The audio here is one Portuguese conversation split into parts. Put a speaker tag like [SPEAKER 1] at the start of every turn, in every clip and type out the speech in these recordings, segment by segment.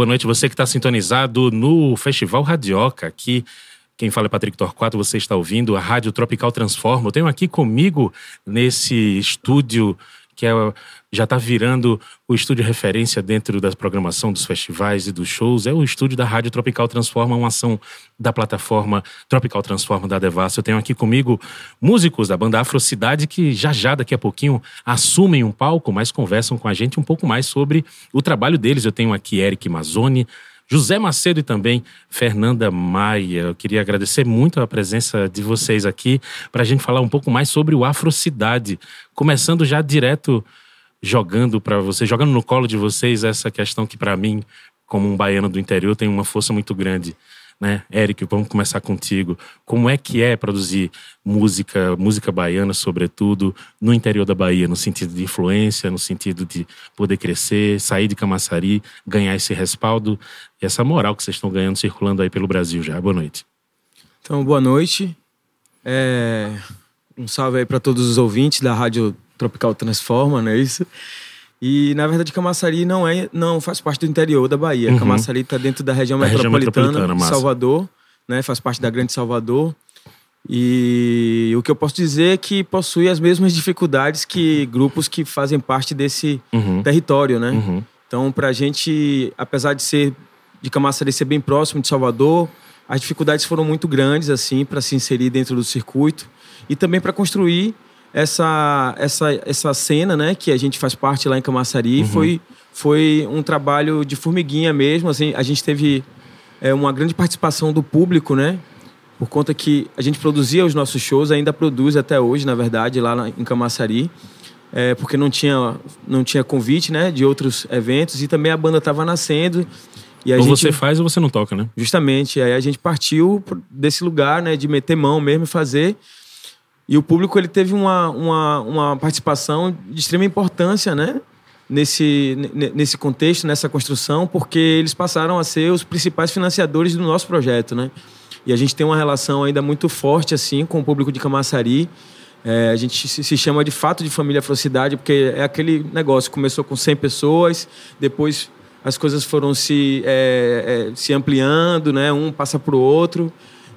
[SPEAKER 1] Boa noite, você que está sintonizado no Festival Radioca, aqui quem fala é Patrick Torquato, você está ouvindo a Rádio Tropical Transforma. Eu tenho aqui comigo nesse estúdio que é, já está virando o estúdio referência dentro da programação dos festivais e dos shows. É o estúdio da Rádio Tropical Transforma, uma ação da plataforma Tropical Transforma da Devassa. Eu tenho aqui comigo músicos da banda Afrocidade que já já, daqui a pouquinho, assumem um palco, mas conversam com a gente um pouco mais sobre o trabalho deles. Eu tenho aqui Eric Mazzoni, José Macedo e também Fernanda Maia. Eu queria agradecer muito a presença de vocês aqui para a gente falar um pouco mais sobre o Afrocidade. Começando já direto jogando para vocês, jogando no colo de vocês essa questão que para mim, como um baiano do interior, tem uma força muito grande né? Eric, vamos começar contigo. Como é que é produzir música, música baiana, sobretudo, no interior da Bahia, no sentido de influência, no sentido de poder crescer, sair de Camaçari, ganhar esse respaldo e essa moral que vocês estão ganhando circulando aí pelo Brasil já. Boa noite.
[SPEAKER 2] Então, boa noite. É... Um salve aí para todos os ouvintes da Rádio Tropical Transforma, não é isso? E, na verdade, Camaçari não é, não faz parte do interior da Bahia. Uhum. Camaçari está dentro da região da metropolitana, região metropolitana Salvador, né? Faz parte da Grande Salvador. E o que eu posso dizer é que possui as mesmas dificuldades que grupos que fazem parte desse uhum. território, né? Uhum. Então, para a gente, apesar de ser de Camaçari ser bem próximo de Salvador, as dificuldades foram muito grandes assim para se inserir dentro do circuito e também para construir essa, essa, essa cena, né, que a gente faz parte lá em Camaçari, uhum. foi, foi um trabalho de formiguinha mesmo. Assim, a gente teve é, uma grande participação do público, né? Por conta que a gente produzia os nossos shows, ainda produz até hoje, na verdade, lá em Camaçari. É, porque não tinha, não tinha convite né, de outros eventos e também a banda estava nascendo.
[SPEAKER 1] E ou gente, você faz ou você não toca, né?
[SPEAKER 2] Justamente. Aí a gente partiu desse lugar né, de meter mão mesmo e fazer. E o público ele teve uma, uma, uma participação de extrema importância, né? Nesse, nesse contexto, nessa construção, porque eles passaram a ser os principais financiadores do nosso projeto, né? E a gente tem uma relação ainda muito forte, assim, com o público de Camaçari. É, a gente se chama de fato de família Afrocidade, porque é aquele negócio, começou com 100 pessoas, depois as coisas foram se, é, é, se ampliando, né? Um passa para o outro.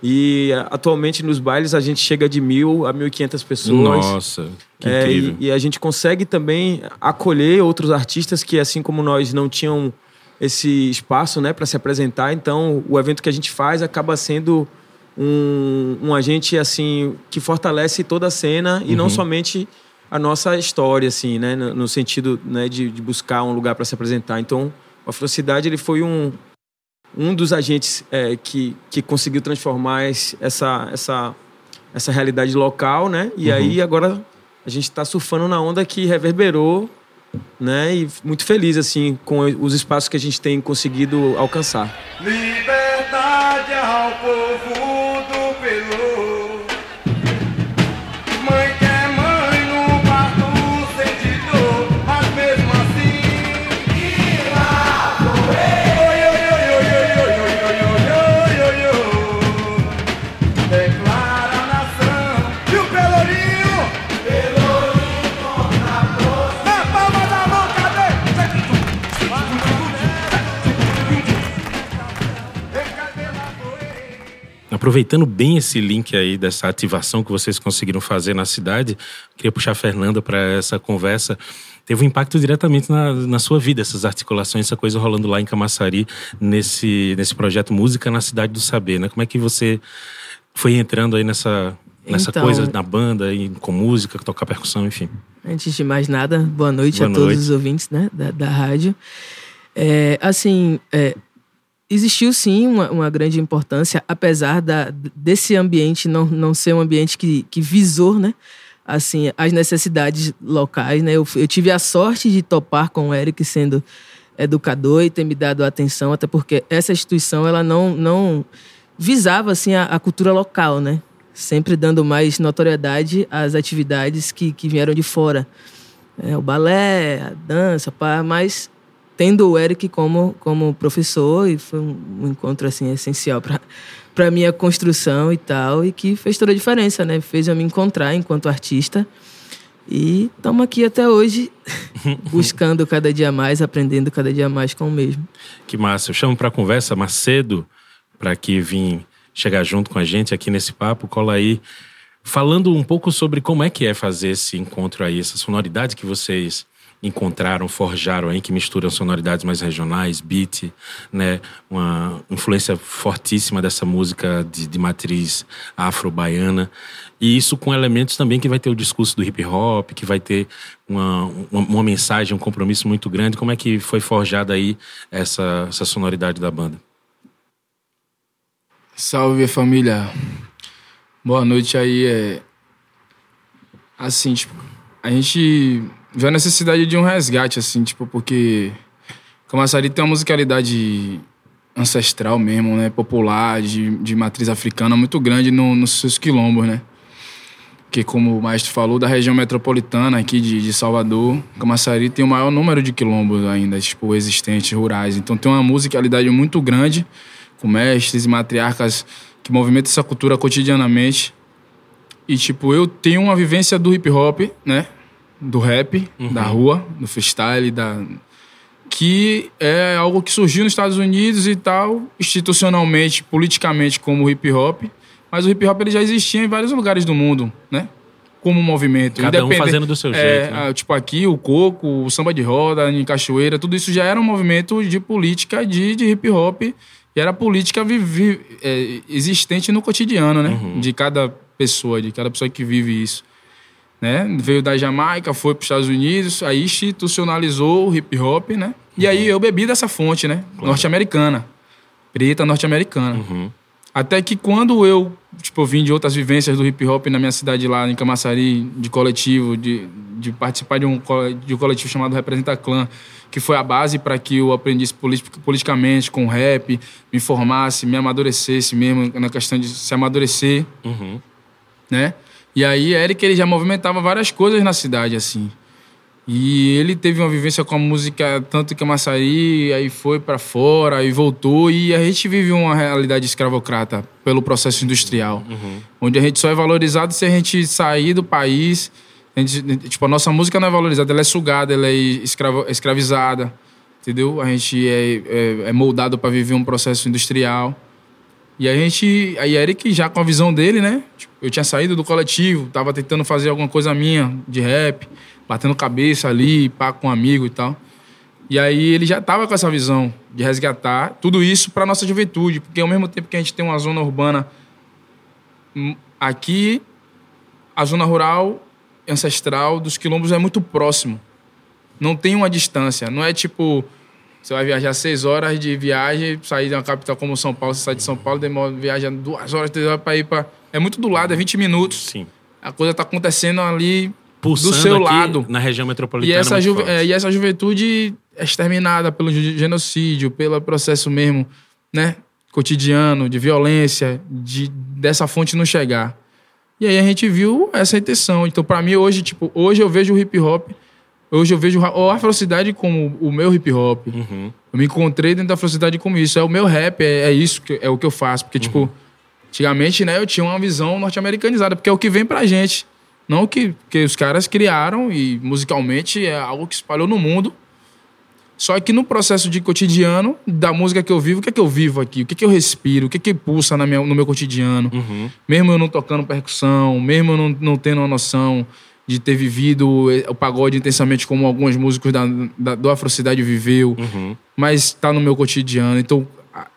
[SPEAKER 2] E atualmente nos bailes a gente chega de mil a mil e quinhentas pessoas.
[SPEAKER 1] Nossa, que
[SPEAKER 2] é,
[SPEAKER 1] incrível.
[SPEAKER 2] E, e, a gente consegue também acolher outros artistas que, assim como nós, não tinham esse espaço né, para se apresentar. Então, o evento que a gente faz acaba sendo um, um agente assim que fortalece toda a cena e uhum. não somente a nossa história, assim, né, no, no sentido né, de, de buscar um lugar para se apresentar. Então, a Afrocidade ele foi um, um dos agentes é, que, que conseguiu transformar essa, essa, essa realidade local, né? E uhum. aí agora a gente está surfando na onda que reverberou, né? E muito feliz assim com os espaços que a gente tem conseguido alcançar. Liberdade ao povo.
[SPEAKER 1] Aproveitando bem esse link aí dessa ativação que vocês conseguiram fazer na cidade, queria puxar a Fernanda para essa conversa. Teve um impacto diretamente na, na sua vida, essas articulações, essa coisa rolando lá em Camaçari, nesse, nesse projeto Música na Cidade do Saber, né? Como é que você foi entrando aí nessa, nessa então, coisa na banda, e com música, tocar percussão, enfim?
[SPEAKER 3] Antes de mais nada, boa noite boa a noite. todos os ouvintes né, da, da rádio. É, assim, é, existiu sim uma, uma, grande importância, apesar da, desse ambiente não, não ser um ambiente que, que visou, né? Assim, as necessidades locais, né? Eu, eu tive a sorte de topar com o Eric sendo educador e ter me dado atenção, até porque essa instituição, ela não, não visava, assim, a, a cultura local, né? Sempre dando mais notoriedade às atividades que, que vieram de fora. É, o balé, a dança, pá, mas tendo o Eric como, como professor e foi um, encontro assim essencial para para minha construção e tal e que fez toda a diferença, né? Fez eu me encontrar enquanto artista E estamos aqui até hoje, buscando cada dia mais, aprendendo cada dia mais com o mesmo.
[SPEAKER 1] Que massa. Eu chamo para conversa Macedo, para que vim chegar junto com a gente aqui nesse papo. Cola aí. Falando um pouco sobre como é que é fazer esse encontro aí, essa sonoridade que vocês encontraram, forjaram aí, que misturam sonoridades mais regionais, beat, né? Uma influência fortíssima dessa música de, de matriz afro-baiana. E isso com elementos também que vai ter o discurso do hip hop, que vai ter uma, uma, uma mensagem, um compromisso muito grande. Como é que foi forjada aí essa, essa sonoridade da banda?
[SPEAKER 4] Salve família. Boa noite aí. É... Assim, tipo, a gente vê a necessidade de um resgate, assim, tipo, porque Camaçari tem uma musicalidade ancestral mesmo, né? Popular, de, de matriz africana muito grande no, nos seus quilombos, né? Que, como o maestro falou, da região metropolitana aqui de, de Salvador, Camaçari tem o maior número de quilombos ainda, tipo, existentes, rurais. Então tem uma musicalidade muito grande, com mestres e matriarcas que movimentam essa cultura cotidianamente. E, tipo, eu tenho uma vivência do hip hop, né? Do rap, uhum. da rua, do freestyle, da que é algo que surgiu nos Estados Unidos e tal, institucionalmente, politicamente como hip hop, mas o hip hop ele já existia em vários lugares do mundo, né? Como movimento.
[SPEAKER 1] Cada um fazendo do seu
[SPEAKER 4] é,
[SPEAKER 1] jeito. Né?
[SPEAKER 4] Tipo aqui, o coco, o samba de roda, em cachoeira, tudo isso já era um movimento de política de, de hip hop e era política vive, é, existente no cotidiano, né? Uhum. De cada pessoa, de cada pessoa que vive isso né? Veio da Jamaica, foi para os Estados Unidos, aí institucionalizou o hip hop, né? E uhum. aí eu bebi dessa fonte, né? Claro. Norte-americana. Preta norte-americana. Uhum. Até que quando eu, tipo, vim de outras vivências do hip hop na minha cidade lá, em Camaçari, de coletivo, de, de participar de um, de um coletivo chamado Representa Clã, que foi a base para que eu aprendisse politicamente com rap, me formasse, me amadurecesse mesmo na questão de se amadurecer, uhum. né? E aí, Eric, ele já movimentava várias coisas na cidade, assim. E ele teve uma vivência com a música tanto que Maçari, aí foi para fora, aí voltou. E a gente vive uma realidade escravocrata pelo processo industrial. Uhum. Onde a gente só é valorizado se a gente sair do país. A gente, tipo, a nossa música não é valorizada, ela é sugada, ela é escravo, escravizada. Entendeu? A gente é, é, é moldado para viver um processo industrial. E a gente, aí Eric já com a visão dele, né? Tipo, eu tinha saído do coletivo, tava tentando fazer alguma coisa minha de rap, batendo cabeça ali, pá com um amigo e tal. E aí ele já tava com essa visão de resgatar tudo isso para nossa juventude, porque ao mesmo tempo que a gente tem uma zona urbana hum, aqui, a zona rural ancestral dos quilombos é muito próximo. Não tem uma distância, não é tipo você vai viajar seis horas de viagem, sair de uma capital como São Paulo, você sai de São Paulo, demora, viaja duas horas, três horas para ir para. É muito do lado, é 20 minutos.
[SPEAKER 1] Sim.
[SPEAKER 4] A coisa está acontecendo ali Pulsando do seu lado.
[SPEAKER 1] Na região metropolitana.
[SPEAKER 4] E essa, é, e essa juventude é exterminada pelo genocídio, pelo processo mesmo, né? Cotidiano, de violência, de dessa fonte não chegar. E aí a gente viu essa intenção. Então, para mim, hoje, tipo, hoje eu vejo o hip hop Hoje eu vejo a afrocidade como o meu hip hop. Uhum. Eu me encontrei dentro da afrocidade como isso. É o meu rap, é, é isso que é o que eu faço. Porque, tipo, uhum. tipo, antigamente, né, eu tinha uma visão norte-americanizada, porque é o que vem pra gente. Não o que, que os caras criaram e musicalmente é algo que espalhou no mundo. Só que no processo de cotidiano da música que eu vivo, o que é que eu vivo aqui? O que é que eu respiro? O que é que pulsa na minha, no meu cotidiano? Uhum. Mesmo eu não tocando percussão, mesmo eu não, não tendo uma noção de ter vivido o pagode intensamente como alguns músicos da, da do Afrocidade viveu, uhum. mas está no meu cotidiano. Então,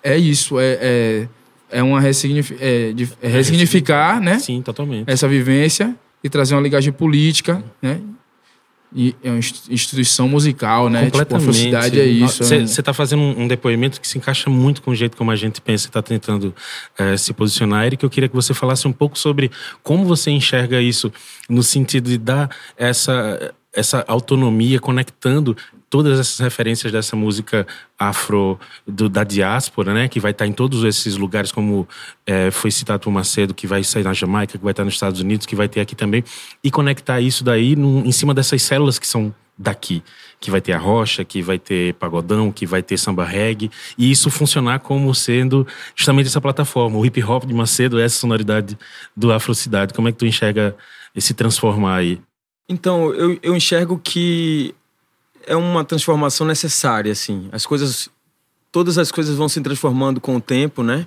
[SPEAKER 4] é isso, é, é, é uma ressignific, é, de, é ressignificar, né?
[SPEAKER 1] Sim, totalmente.
[SPEAKER 4] Essa vivência e trazer uma ligagem política, né? E é uma instituição musical, né?
[SPEAKER 1] Tipo,
[SPEAKER 4] a
[SPEAKER 1] velocidade
[SPEAKER 4] é isso.
[SPEAKER 1] Você está fazendo um depoimento que se encaixa muito com o jeito como a gente pensa e está tentando é, se posicionar. Eric, eu queria que você falasse um pouco sobre como você enxerga isso no sentido de dar essa, essa autonomia, conectando todas essas referências dessa música afro do, da diáspora, né, que vai estar em todos esses lugares, como é, foi citado por Macedo, que vai sair na Jamaica, que vai estar nos Estados Unidos, que vai ter aqui também, e conectar isso daí num, em cima dessas células que são daqui, que vai ter a rocha, que vai ter pagodão, que vai ter samba reggae, e isso funcionar como sendo justamente essa plataforma. O hip hop de Macedo é essa sonoridade do Afrocidade. Como é que tu enxerga esse transformar aí?
[SPEAKER 2] Então, eu, eu enxergo que é uma transformação necessária, assim. As coisas, todas as coisas vão se transformando com o tempo, né?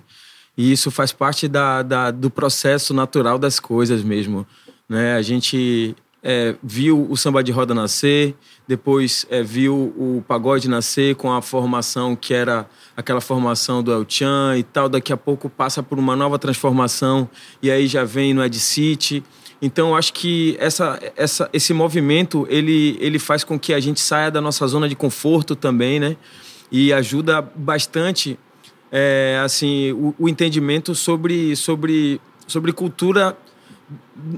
[SPEAKER 2] E isso faz parte da, da do processo natural das coisas mesmo, né? A gente é, viu o samba de roda nascer, depois é, viu o pagode nascer com a formação que era aquela formação do El Chan e tal. Daqui a pouco passa por uma nova transformação e aí já vem no Ed City. Então, acho que essa, essa, esse movimento ele, ele faz com que a gente saia da nossa zona de conforto também, né? E ajuda bastante é, assim o, o, entendimento sobre, sobre, sobre cultura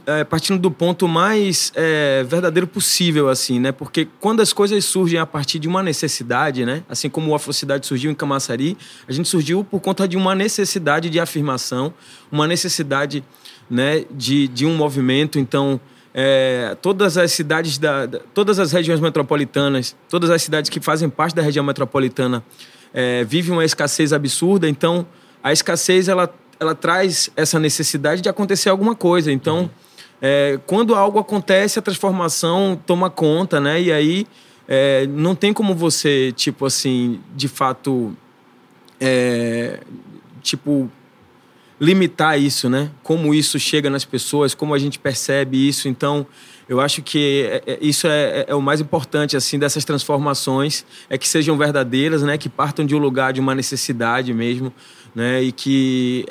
[SPEAKER 2] é, partindo do ponto mais é, verdadeiro possível, assim, né? Porque quando as coisas surgem a partir de uma necessidade, né? Assim como a Afrocidade surgiu em Camaçari, a gente surgiu por conta de uma necessidade de afirmação, uma necessidade né, de, de um movimento. Então, é, todas as cidades, da, da, todas as regiões metropolitanas, todas as cidades que fazem parte da região metropolitana é, vivem uma escassez absurda. Então, a escassez ela, ela traz essa necessidade de acontecer alguma coisa. Então, é, quando algo acontece, a transformação toma conta, né? E aí é, não tem como você, tipo assim, de fato, é, tipo limitar isso, né? Como isso chega nas pessoas, como a gente percebe isso. Então, eu acho que é, é, isso é, é, o mais importante assim dessas transformações, é que sejam verdadeiras, né? Que partam de um lugar de uma necessidade mesmo, né? E que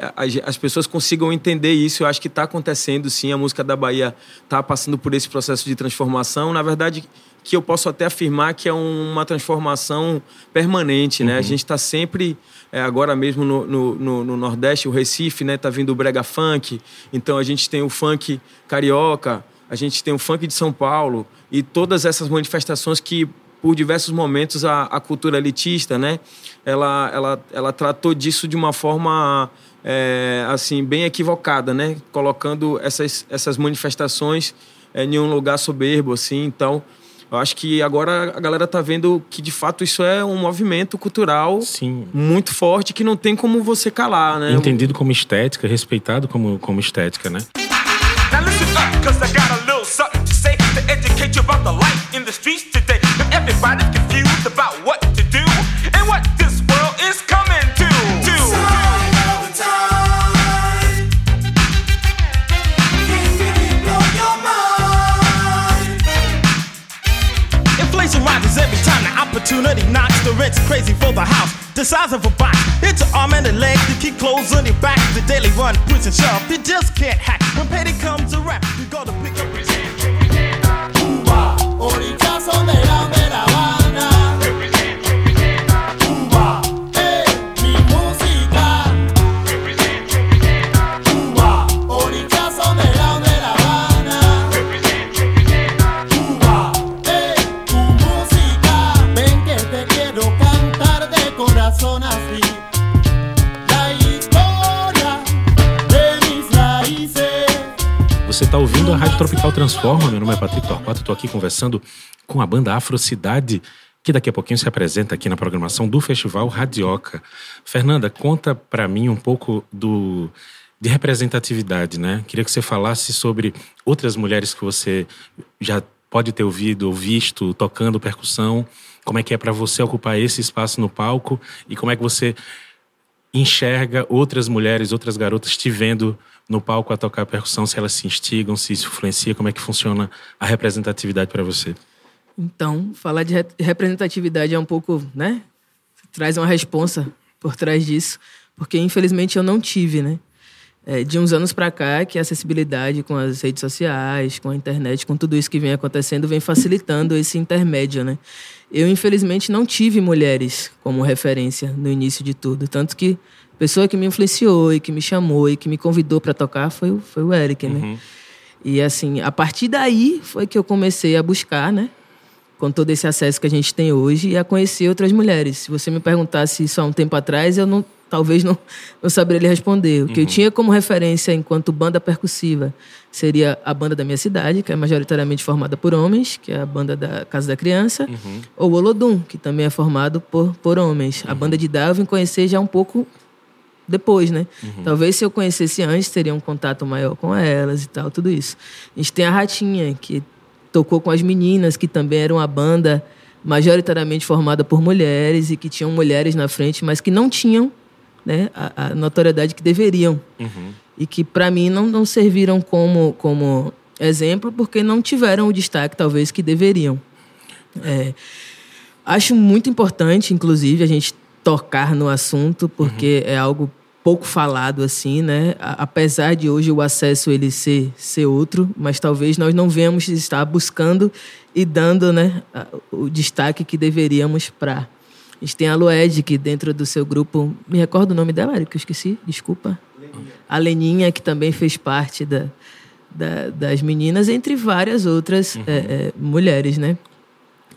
[SPEAKER 2] as pessoas consigam entender isso. Eu acho que está acontecendo, sim. A música da Bahia está passando por esse processo de transformação. Na verdade, que eu posso até afirmar que é uma transformação permanente, né? Uhum. A gente está sempre é, agora mesmo no, no, no, Nordeste, o Recife, né? Tá vindo o brega funk. Então a gente tem o funk carioca, a gente tem o funk de São Paulo e todas essas manifestações que por diversos momentos a, a cultura elitista, né? Ela, ela, ela tratou disso de uma forma é, assim bem equivocada, né? Colocando essas, essas manifestações é, em um lugar soberbo, assim. Então eu acho que agora a galera tá vendo que de fato isso é um movimento cultural
[SPEAKER 1] Sim.
[SPEAKER 2] muito forte que não tem como você calar, né?
[SPEAKER 1] Entendido como estética, respeitado como, como estética, né? Now opportunity knocks the rent's crazy for the house. The size of a box. It's an arm and a leg to keep clothes on your back. The daily run, push and shove. You just can't hack. When payday comes around, you gotta pick up. Cuba, la está ouvindo a Rádio Tropical Transforma. Meu nome é Patrick Torquato, estou aqui conversando com a banda Afrocidade, que daqui a pouquinho se apresenta aqui na programação do Festival Radioca. Fernanda, conta para mim um pouco do de representatividade, né? Queria que você falasse sobre outras mulheres que você já pode ter ouvido ou visto tocando percussão. Como é que é para você ocupar esse espaço no palco e como é que você enxerga outras mulheres, outras garotas te vendo no palco a tocar percussão, se elas se instigam, se isso influencia, como é que funciona a representatividade para você?
[SPEAKER 3] Então, falar de representatividade é um pouco, né? Traz uma responsa por trás disso, porque infelizmente eu não tive, né? É, de uns anos para cá, que a acessibilidade com as redes sociais, com a internet, com tudo isso que vem acontecendo, vem facilitando esse intermédio, né? Eu, infelizmente, não tive mulheres como referência no início de tudo. Tanto que a pessoa que me influenciou e que me chamou e que me convidou para tocar foi, foi o Eric, né? Uhum. E, assim, a partir daí foi que eu comecei a buscar, né? Com todo esse acesso que a gente tem hoje e a conhecer outras mulheres. Se você me perguntasse isso há um tempo atrás, eu não talvez não, não saberia lhe responder. O que uhum. eu tinha como referência enquanto banda percussiva seria a banda da minha cidade, que é majoritariamente formada por homens, que é a banda da Casa da Criança, uhum. ou o Olodum, que também é formado por, por homens. Uhum. A banda de vim conhecer já um pouco depois, né? Uhum. Talvez se eu conhecesse antes, teria um contato maior com elas e tal, tudo isso. A gente tem a Ratinha, que tocou com as meninas, que também era uma banda majoritariamente formada por mulheres e que tinham mulheres na frente, mas que não tinham né, a, a notoriedade que deveriam. Uhum. E que, para mim, não, não serviram como, como exemplo porque não tiveram o destaque, talvez, que deveriam. É, acho muito importante, inclusive, a gente tocar no assunto, porque uhum. é algo pouco falado assim, né? Apesar de hoje o acesso ele ser, ser outro, mas talvez nós não venhamos estar buscando e dando, né, o destaque que deveríamos para. A gente tem a Lued, que dentro do seu grupo, me recordo o nome dela, Eric, que eu esqueci, desculpa. Leninha. A Leninha, que também fez parte da, da das meninas, entre várias outras uhum. é, é, mulheres, né?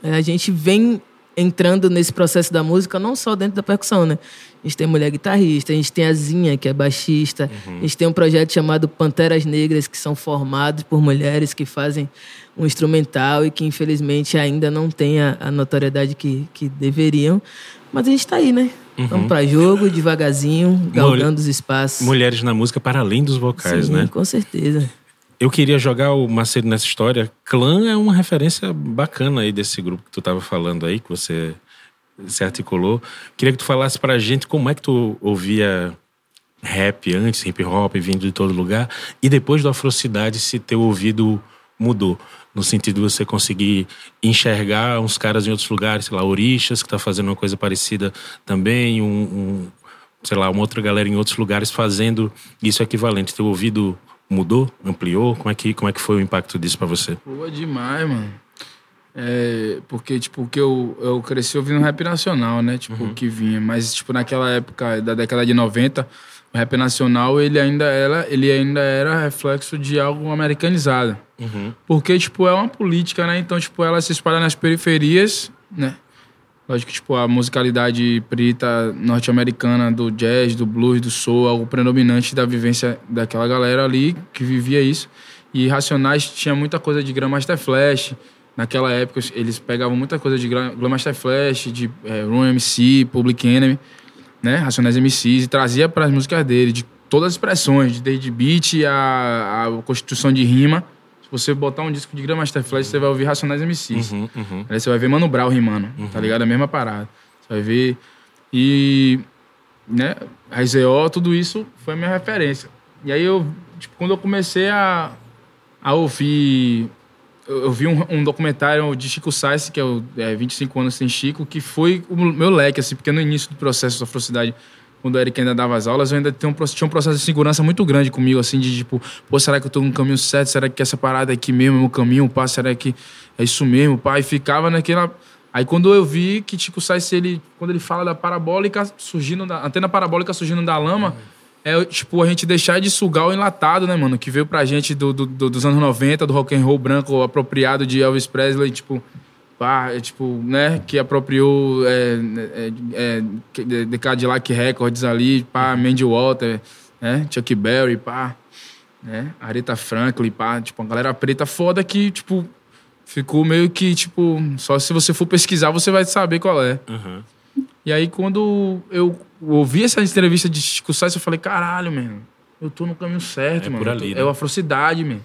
[SPEAKER 3] A gente vem entrando nesse processo da música não só dentro da percussão, né? A gente tem mulher guitarrista, a gente tem a Zinha, que é baixista, uhum. a gente tem um projeto chamado Panteras Negras, que são formados por mulheres que fazem um instrumental e que infelizmente ainda não tem a, a notoriedade que, que deveriam. Mas a gente está aí, né? Uhum. Vamos para jogo, devagarzinho, galgando os espaços.
[SPEAKER 1] Mulheres na música para além dos vocais,
[SPEAKER 3] Sim,
[SPEAKER 1] né?
[SPEAKER 3] Com certeza.
[SPEAKER 1] Eu queria jogar o Macedo nessa história. Clã é uma referência bacana aí desse grupo que tu estava falando aí, que você se articulou. Queria que tu falasse pra gente como é que tu ouvia rap antes, hip hop, vindo de todo lugar, e depois do Afrocidade, se teu ouvido mudou. No sentido de você conseguir enxergar uns caras em outros lugares, sei lá, Orixas, que tá fazendo uma coisa parecida também, um, um sei lá, uma outra galera em outros lugares fazendo isso equivalente. Teu ouvido mudou, ampliou? Como é que, como é que foi o impacto disso para você?
[SPEAKER 4] Boa demais, mano. É, porque, tipo, que eu, eu cresci ouvindo rap nacional, né? Tipo, uhum. que vinha. Mas, tipo, naquela época da década de 90, o rap nacional, ele ainda era, ele ainda era reflexo de algo americanizado. Uhum. Porque, tipo, é uma política, né? Então, tipo, ela se espalha nas periferias, né? Lógico que, tipo, a musicalidade preta norte-americana do jazz, do blues, do soul, algo predominante da vivência daquela galera ali que vivia isso. E Racionais tinha muita coisa de Grandmaster Flash. Naquela época, eles pegavam muita coisa de Grandmaster Flash, de é, Room MC, Public Enemy, né? Racionais MCs, e trazia para as músicas dele, de todas as expressões, desde beat a, a constituição de rima você botar um disco de Grandmaster Flash, você vai ouvir Racionais MCs. Uhum, uhum. Aí você vai ver Mano Brown rimando, tá uhum. ligado? A mesma parada. Você vai ver... E... Né? RZO, tudo isso foi a minha referência. E aí eu... Tipo, quando eu comecei a, a ouvir... Eu, vi um, um, documentário de Chico Sainz, que é o é, 25 anos sem Chico, que foi o meu leque, assim, porque no início do processo da Afrocidade quando o Eric ainda dava as aulas, eu ainda tinha um, tinha um processo de segurança muito grande comigo, assim, de tipo, pô, será que eu tô no caminho certo? Será que essa parada aqui mesmo é o caminho, pá? Será que é isso mesmo, pá? E ficava naquela. Aí quando eu vi que Tico Sainz, ele, quando ele fala da parabólica surgindo, da antena parabólica surgindo da lama, é tipo a gente deixar de sugar o enlatado, né, mano? Que veio pra gente do, do, do dos anos 90, do rock and roll branco apropriado de Elvis Presley, tipo pá, é, tipo, né, que apropriou é, é, é, de Cadillac Records ali, pá, Mandy Walter, né, Chuck Berry, pá, né, Aretha Franklin, pá, tipo, uma galera preta foda que, tipo, ficou meio que, tipo, só se você for pesquisar você vai saber qual é. Uhum. E aí, quando eu ouvi essa entrevista de Chico Sainz, eu falei, caralho, mano, eu tô no caminho certo, é mano. Ali, né? É a afrocidade, mano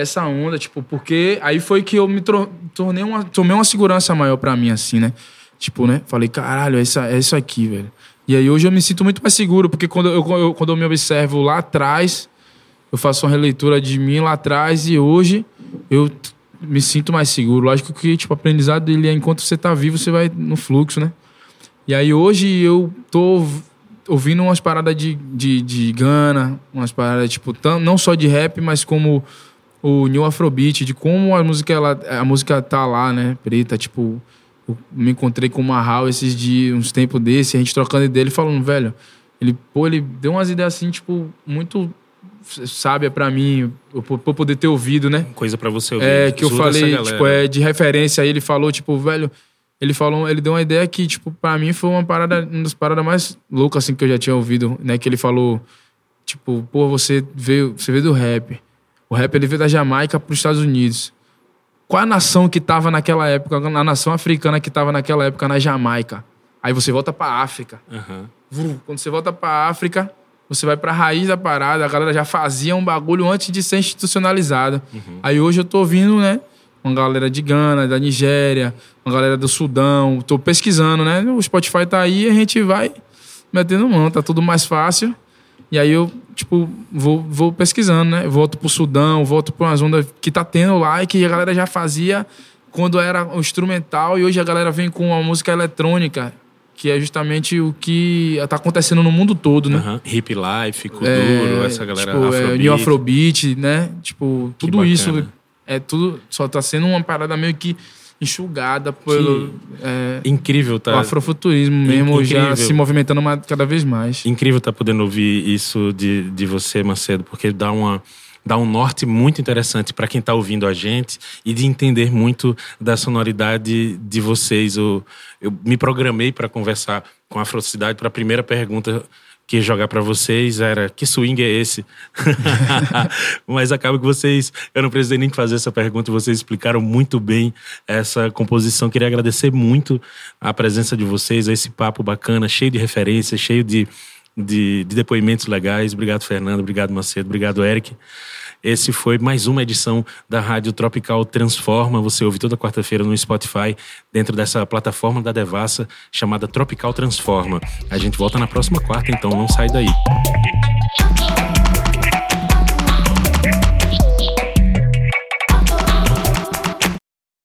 [SPEAKER 4] essa onda, tipo, porque aí foi que eu me tornei uma, tomei uma segurança maior para mim, assim, né? Tipo, né? Falei, caralho, isso, é isso aqui, velho. E aí hoje eu me sinto muito mais seguro, porque quando eu, eu, quando eu me observo lá atrás, eu faço uma releitura de mim lá atrás e hoje eu me sinto mais seguro. Lógico que, tipo, o aprendizado ele é enquanto você tá vivo, você vai no fluxo, né? E aí hoje eu tô ouvindo umas paradas de, de, de Gana, umas paradas, tipo, tão, não só de rap, mas como o New Afrobeat, de como a música, ela, a música tá lá, né, preta, tipo... Me encontrei com o Marral esses dias, uns tempos desse, a gente trocando ideia, ele falando, velho... Ele, pô, ele deu umas ideias assim, tipo, muito sábia para mim, pra poder ter ouvido, né?
[SPEAKER 1] Coisa para você ouvir.
[SPEAKER 4] É, que eu falei, tipo, é de referência aí, ele falou, tipo, velho, ele falou, ele deu uma ideia que, tipo, para mim foi uma parada, uma das paradas mais loucas, assim, que eu já tinha ouvido, né? Que ele falou, tipo, pô, você veio, você veio do rap. O rap ele veio da Jamaica para os Estados Unidos. Qual a nação que estava naquela época, a nação africana que estava naquela época na Jamaica? Aí você volta para África. Uhum. Quando você volta para África, você vai para a raiz da parada. A galera já fazia um bagulho antes de ser institucionalizado. Uhum. Aí hoje eu tô ouvindo, né? uma galera de Gana, da Nigéria, uma galera do Sudão. Tô pesquisando, né? O Spotify tá aí, a gente vai metendo mão, tá tudo mais fácil. E aí eu, tipo, vou, vou pesquisando, né? Volto pro Sudão, volto pra uma zona que tá tendo lá e que a galera já fazia quando era o instrumental e hoje a galera vem com a música eletrônica, que é justamente o que tá acontecendo no mundo todo, né? Uhum.
[SPEAKER 1] Hip Life, Kuduro, é, essa galera
[SPEAKER 4] tipo, Afrobeat. É, New Afrobeat, né? Tipo, tudo isso é tudo só tá sendo uma parada meio que enxugada pelo
[SPEAKER 1] é, incrível tá
[SPEAKER 4] o afrofuturismo mesmo incrível. já se movimentando cada vez mais
[SPEAKER 1] incrível tá podendo ouvir isso de, de você Macedo porque dá uma dá um norte muito interessante para quem está ouvindo a gente e de entender muito da sonoridade de vocês. Eu, eu me programei para conversar com a Afrocidade para a primeira pergunta que jogar para vocês era que swing é esse? Mas acaba que vocês, eu não precisei nem fazer essa pergunta, vocês explicaram muito bem essa composição. Queria agradecer muito a presença de vocês, esse papo bacana, cheio de referências, cheio de de, de depoimentos legais. Obrigado, Fernando. Obrigado, Macedo. Obrigado, Eric. Esse foi mais uma edição da Rádio Tropical Transforma. Você ouve toda quarta-feira no Spotify, dentro dessa plataforma da Devassa chamada Tropical Transforma. A gente volta na próxima quarta, então não sai daí.